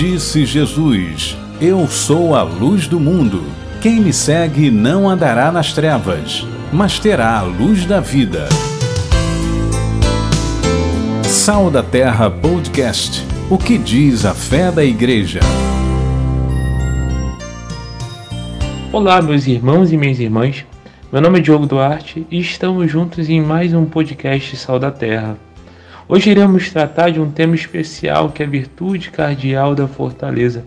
Disse Jesus: Eu sou a luz do mundo. Quem me segue não andará nas trevas, mas terá a luz da vida. Sal da Terra Podcast. O que diz a fé da Igreja? Olá, meus irmãos e minhas irmãs. Meu nome é Diogo Duarte e estamos juntos em mais um podcast Sal da Terra. Hoje iremos tratar de um tema especial que é a virtude cardial da fortaleza.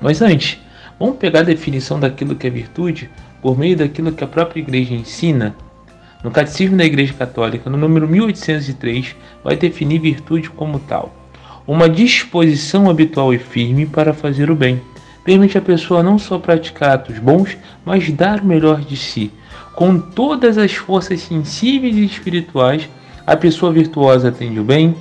Mas antes, vamos pegar a definição daquilo que é virtude por meio daquilo que a própria igreja ensina. No Catecismo da Igreja Católica, no número 1803, vai definir virtude como tal: uma disposição habitual e firme para fazer o bem. Permite a pessoa não só praticar atos bons, mas dar o melhor de si. Com todas as forças sensíveis e espirituais, a pessoa virtuosa atende o bem,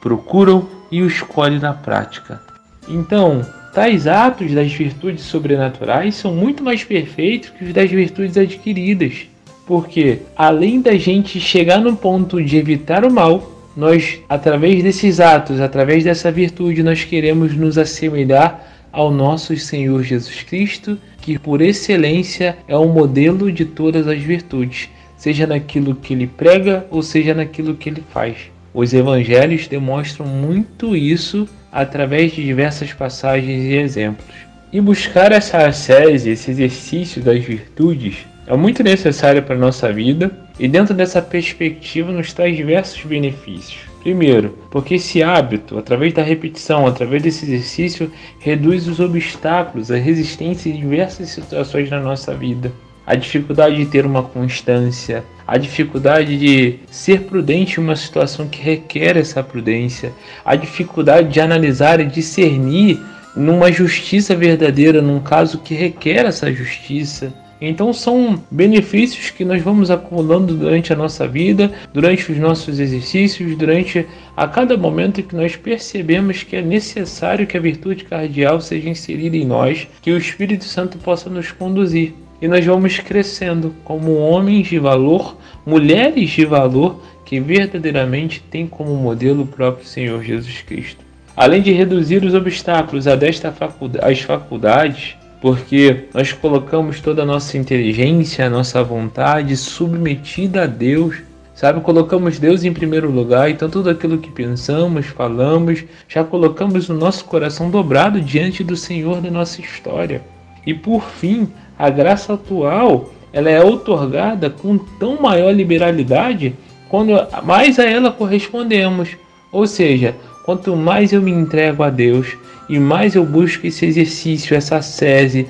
procura e o escolhe na prática. Então, tais atos das virtudes sobrenaturais são muito mais perfeitos que os das virtudes adquiridas. Porque, além da gente chegar no ponto de evitar o mal, nós, através desses atos, através dessa virtude, nós queremos nos assemelhar ao nosso Senhor Jesus Cristo, que por excelência é o modelo de todas as virtudes seja naquilo que ele prega ou seja naquilo que ele faz. Os evangelhos demonstram muito isso através de diversas passagens e exemplos. E buscar essa ascese, esse exercício das virtudes, é muito necessário para a nossa vida e, dentro dessa perspectiva, nos traz diversos benefícios. Primeiro, porque esse hábito, através da repetição, através desse exercício, reduz os obstáculos, a resistência em diversas situações na nossa vida a dificuldade de ter uma constância, a dificuldade de ser prudente em uma situação que requer essa prudência, a dificuldade de analisar e discernir numa justiça verdadeira, num caso que requer essa justiça. Então são benefícios que nós vamos acumulando durante a nossa vida, durante os nossos exercícios, durante a cada momento que nós percebemos que é necessário que a virtude cardial seja inserida em nós, que o Espírito Santo possa nos conduzir e nós vamos crescendo como homens de valor, mulheres de valor que verdadeiramente têm como modelo o próprio Senhor Jesus Cristo. Além de reduzir os obstáculos a desta faculdade, às faculdades, porque nós colocamos toda a nossa inteligência, a nossa vontade submetida a Deus, sabe? Colocamos Deus em primeiro lugar, então tudo aquilo que pensamos, falamos, já colocamos o nosso coração dobrado diante do Senhor da nossa história. E por fim, a graça atual ela é otorgada com tão maior liberalidade quando mais a ela correspondemos. Ou seja, quanto mais eu me entrego a Deus e mais eu busco esse exercício, essa sese,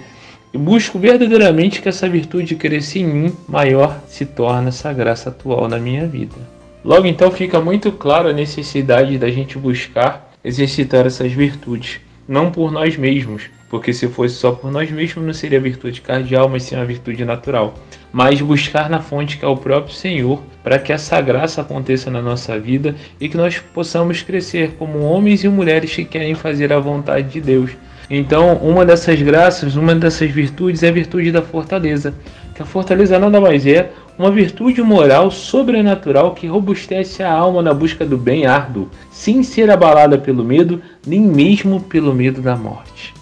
e busco verdadeiramente que essa virtude cresça em mim, maior se torna essa graça atual na minha vida. Logo então fica muito claro a necessidade da gente buscar exercitar essas virtudes, não por nós mesmos, porque se fosse só por nós mesmos não seria virtude cardial, mas sim uma virtude natural. Mas buscar na fonte que é o próprio Senhor, para que essa graça aconteça na nossa vida e que nós possamos crescer como homens e mulheres que querem fazer a vontade de Deus. Então, uma dessas graças, uma dessas virtudes é a virtude da fortaleza. Que a fortaleza nada mais é uma virtude moral sobrenatural que robustece a alma na busca do bem árduo, sem ser abalada pelo medo, nem mesmo pelo medo da morte.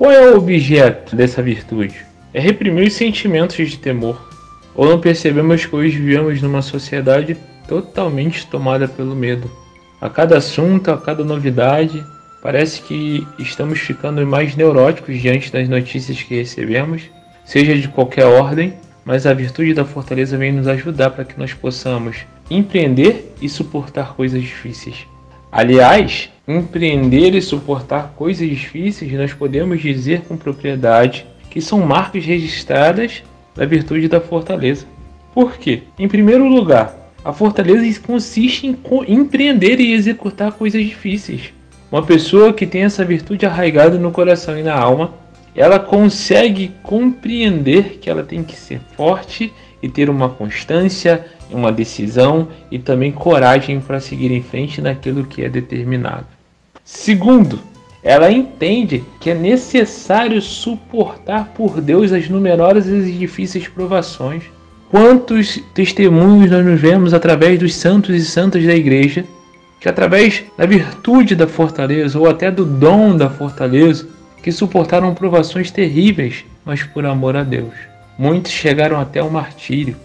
Qual é o objeto dessa virtude? É reprimir os sentimentos de temor. Ou não percebemos que hoje vivemos numa sociedade totalmente tomada pelo medo. A cada assunto, a cada novidade, parece que estamos ficando mais neuróticos diante das notícias que recebemos, seja de qualquer ordem, mas a virtude da fortaleza vem nos ajudar para que nós possamos empreender e suportar coisas difíceis. Aliás, empreender e suportar coisas difíceis, nós podemos dizer com propriedade que são marcas registradas da virtude da fortaleza. Por quê? Em primeiro lugar, a fortaleza consiste em empreender e executar coisas difíceis. Uma pessoa que tem essa virtude arraigada no coração e na alma, ela consegue compreender que ela tem que ser forte e ter uma constância, uma decisão e também coragem para seguir em frente naquilo que é determinado. Segundo, ela entende que é necessário suportar por Deus as numerosas e difíceis provações. Quantos testemunhos nós nos vemos através dos santos e santas da igreja que através da virtude da fortaleza ou até do dom da fortaleza, que suportaram provações terríveis, mas por amor a Deus. Muitos chegaram até o martírio.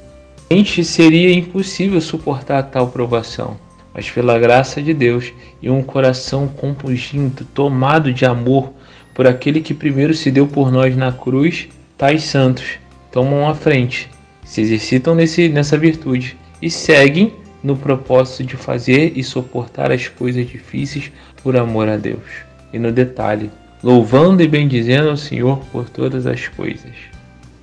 Gente seria impossível suportar tal provação, mas pela graça de Deus e um coração compungido, tomado de amor por aquele que primeiro se deu por nós na cruz, tais santos tomam a frente, se exercitam nesse, nessa virtude e seguem no propósito de fazer e suportar as coisas difíceis por amor a Deus. E no detalhe, louvando e bendizendo ao Senhor por todas as coisas.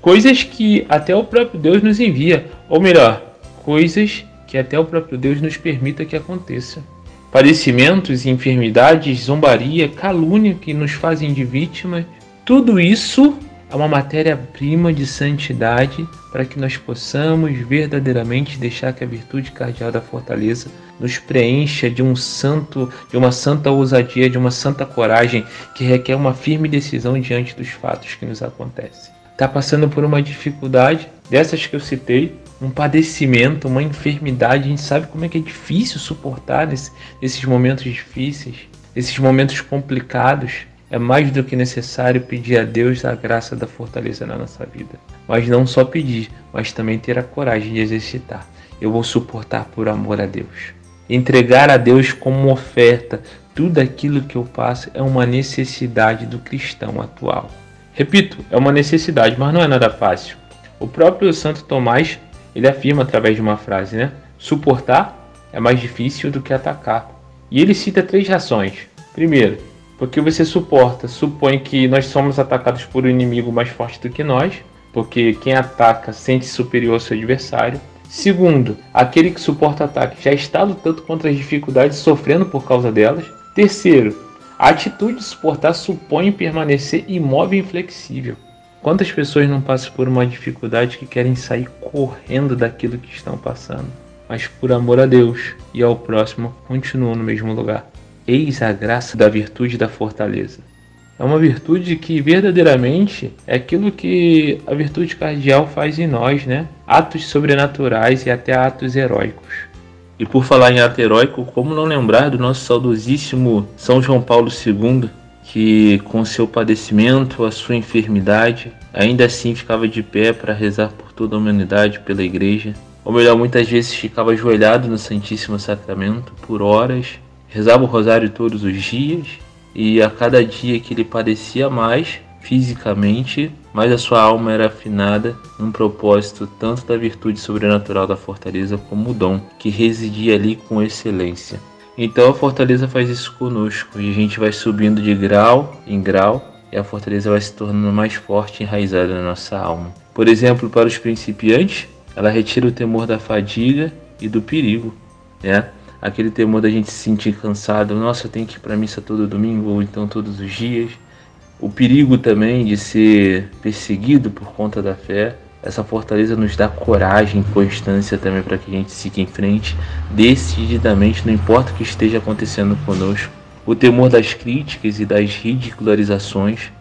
Coisas que até o próprio Deus nos envia, ou melhor, coisas que até o próprio Deus nos permita que aconteça. Padecimentos, enfermidades, zombaria, calúnia que nos fazem de vítimas, tudo isso é uma matéria-prima de santidade para que nós possamos verdadeiramente deixar que a virtude cardeal da fortaleza nos preencha de um santo, de uma santa ousadia, de uma santa coragem que requer uma firme decisão diante dos fatos que nos acontecem. Está passando por uma dificuldade dessas que eu citei, um padecimento, uma enfermidade, a gente sabe como é que é difícil suportar nesse, nesses momentos difíceis, nesses momentos complicados é mais do que necessário pedir a Deus a graça da fortaleza na nossa vida. Mas não só pedir, mas também ter a coragem de exercitar. Eu vou suportar por amor a Deus. Entregar a Deus como oferta tudo aquilo que eu passo é uma necessidade do cristão atual. Repito, é uma necessidade, mas não é nada fácil. O próprio Santo Tomás, ele afirma através de uma frase, né? Suportar é mais difícil do que atacar. E ele cita três razões. Primeiro, porque você suporta, supõe que nós somos atacados por um inimigo mais forte do que nós, porque quem ataca sente -se superior ao seu adversário. Segundo, aquele que suporta ataque já está lutando contra as dificuldades, sofrendo por causa delas. Terceiro, a atitude de suportar supõe permanecer imóvel e inflexível. Quantas pessoas não passam por uma dificuldade que querem sair correndo daquilo que estão passando, mas por amor a Deus e ao próximo continuam no mesmo lugar? Eis a graça da virtude da fortaleza. É uma virtude que verdadeiramente é aquilo que a virtude cardial faz em nós, né? Atos sobrenaturais e até atos heróicos. E por falar em ato heróico, como não lembrar do nosso saudosíssimo São João Paulo II, que com seu padecimento, a sua enfermidade, ainda assim ficava de pé para rezar por toda a humanidade, pela igreja. Ou melhor, muitas vezes ficava ajoelhado no Santíssimo Sacramento por horas Rezava o rosário todos os dias e a cada dia que ele padecia mais fisicamente, mais a sua alma era afinada num propósito tanto da virtude sobrenatural da fortaleza como o dom que residia ali com excelência. Então a fortaleza faz isso conosco e a gente vai subindo de grau em grau e a fortaleza vai se tornando mais forte e enraizada na nossa alma. Por exemplo, para os principiantes, ela retira o temor da fadiga e do perigo, né? aquele temor da gente se sentir cansado, nossa, eu tenho que ir para missa todo domingo ou então todos os dias. O perigo também de ser perseguido por conta da fé. Essa fortaleza nos dá coragem e constância também para que a gente siga em frente decididamente, não importa o que esteja acontecendo conosco. O temor das críticas e das ridicularizações,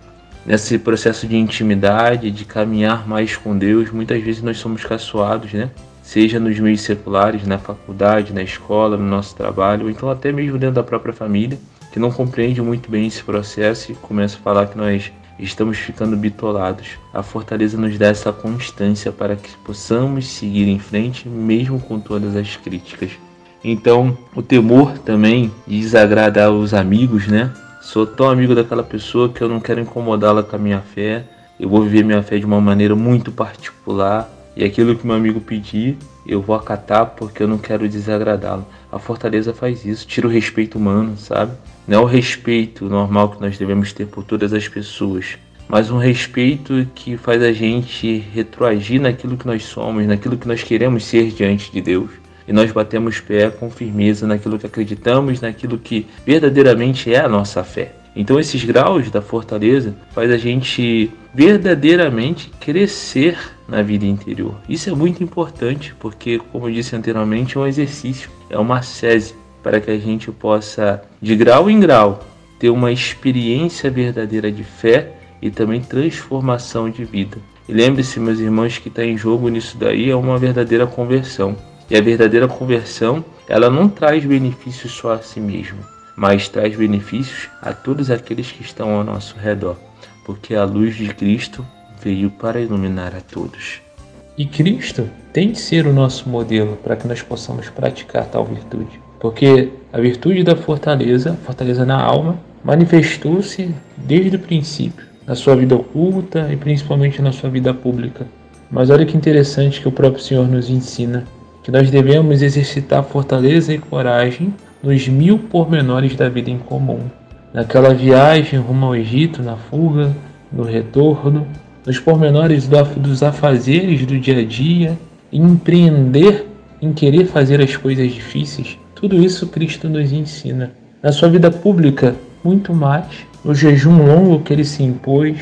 nesse processo de intimidade, de caminhar mais com Deus, muitas vezes nós somos caçoados, né? seja nos meios seculares, na faculdade, na escola, no nosso trabalho, ou então até mesmo dentro da própria família, que não compreende muito bem esse processo e começa a falar que nós estamos ficando bitolados. A fortaleza nos dá essa constância para que possamos seguir em frente, mesmo com todas as críticas. Então, o temor também de desagradar os amigos, né? Sou tão amigo daquela pessoa que eu não quero incomodá-la com a minha fé. Eu vou viver minha fé de uma maneira muito particular e aquilo que meu amigo pedir, eu vou acatar porque eu não quero desagradá-lo. A fortaleza faz isso, tira o respeito humano, sabe? Não é o respeito normal que nós devemos ter por todas as pessoas, mas um respeito que faz a gente retroagir naquilo que nós somos, naquilo que nós queremos ser diante de Deus. E nós batemos pé com firmeza naquilo que acreditamos, naquilo que verdadeiramente é a nossa fé. Então esses graus da fortaleza faz a gente verdadeiramente crescer na vida interior. Isso é muito importante porque, como eu disse anteriormente, é um exercício, é uma sese para que a gente possa, de grau em grau, ter uma experiência verdadeira de fé e também transformação de vida. E lembre-se, meus irmãos, que está em jogo nisso daí é uma verdadeira conversão. E a verdadeira conversão ela não traz benefícios só a si mesma, mas traz benefícios a todos aqueles que estão ao nosso redor, porque a luz de Cristo veio para iluminar a todos. E Cristo tem de ser o nosso modelo para que nós possamos praticar tal virtude. Porque a virtude da fortaleza, fortaleza na alma, manifestou-se desde o princípio, na sua vida oculta e principalmente na sua vida pública. Mas olha que interessante que o próprio Senhor nos ensina que nós devemos exercitar fortaleza e coragem nos mil pormenores da vida em comum. Naquela viagem rumo ao Egito, na fuga, no retorno, nos pormenores dos afazeres do dia a dia, empreender em querer fazer as coisas difíceis, tudo isso Cristo nos ensina. Na sua vida pública, muito mais. No jejum longo que ele se impôs,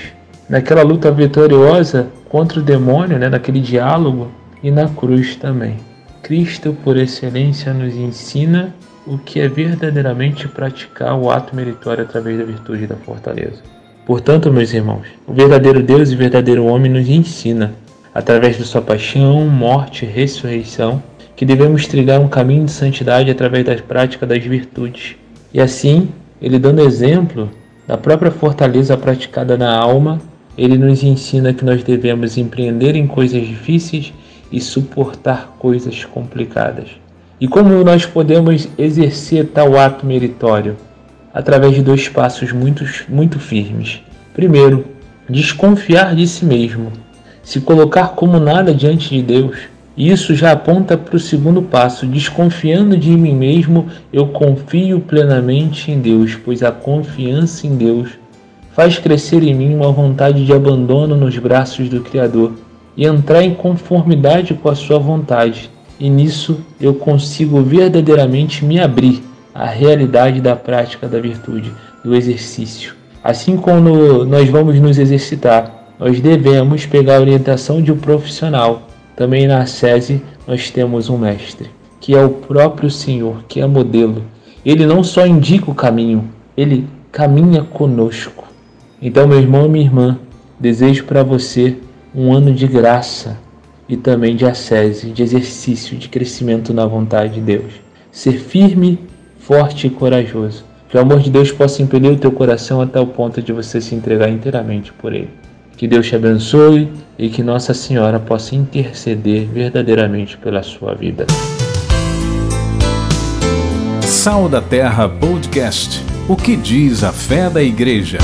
naquela luta vitoriosa contra o demônio, né, naquele diálogo, e na cruz também. Cristo, por excelência, nos ensina o que é verdadeiramente praticar o ato meritório através da virtude da fortaleza. Portanto, meus irmãos, o verdadeiro Deus e o verdadeiro homem nos ensina, através de sua paixão, morte e ressurreição, que devemos trilhar um caminho de santidade através da prática das virtudes. E assim, ele dando exemplo da própria fortaleza praticada na alma, ele nos ensina que nós devemos empreender em coisas difíceis e suportar coisas complicadas. E como nós podemos exercer tal ato meritório? através de dois passos muito, muito firmes. Primeiro, desconfiar de si mesmo, se colocar como nada diante de Deus. Isso já aponta para o segundo passo. Desconfiando de mim mesmo, eu confio plenamente em Deus, pois a confiança em Deus faz crescer em mim uma vontade de abandono nos braços do Criador e entrar em conformidade com a Sua vontade. E nisso eu consigo verdadeiramente me abrir a realidade da prática da virtude, do exercício. Assim como nós vamos nos exercitar, nós devemos pegar a orientação de um profissional. Também na SESI nós temos um mestre, que é o próprio Senhor, que é modelo. Ele não só indica o caminho, ele caminha conosco. Então, meu irmão e minha irmã, desejo para você um ano de graça e também de ascese, de exercício, de crescimento na vontade de Deus. Ser firme forte e corajoso. Que o amor de Deus possa impelir o teu coração até o ponto de você se entregar inteiramente por Ele. Que Deus te abençoe e que Nossa Senhora possa interceder verdadeiramente pela sua vida. Sal da Terra Podcast. O que diz a fé da Igreja?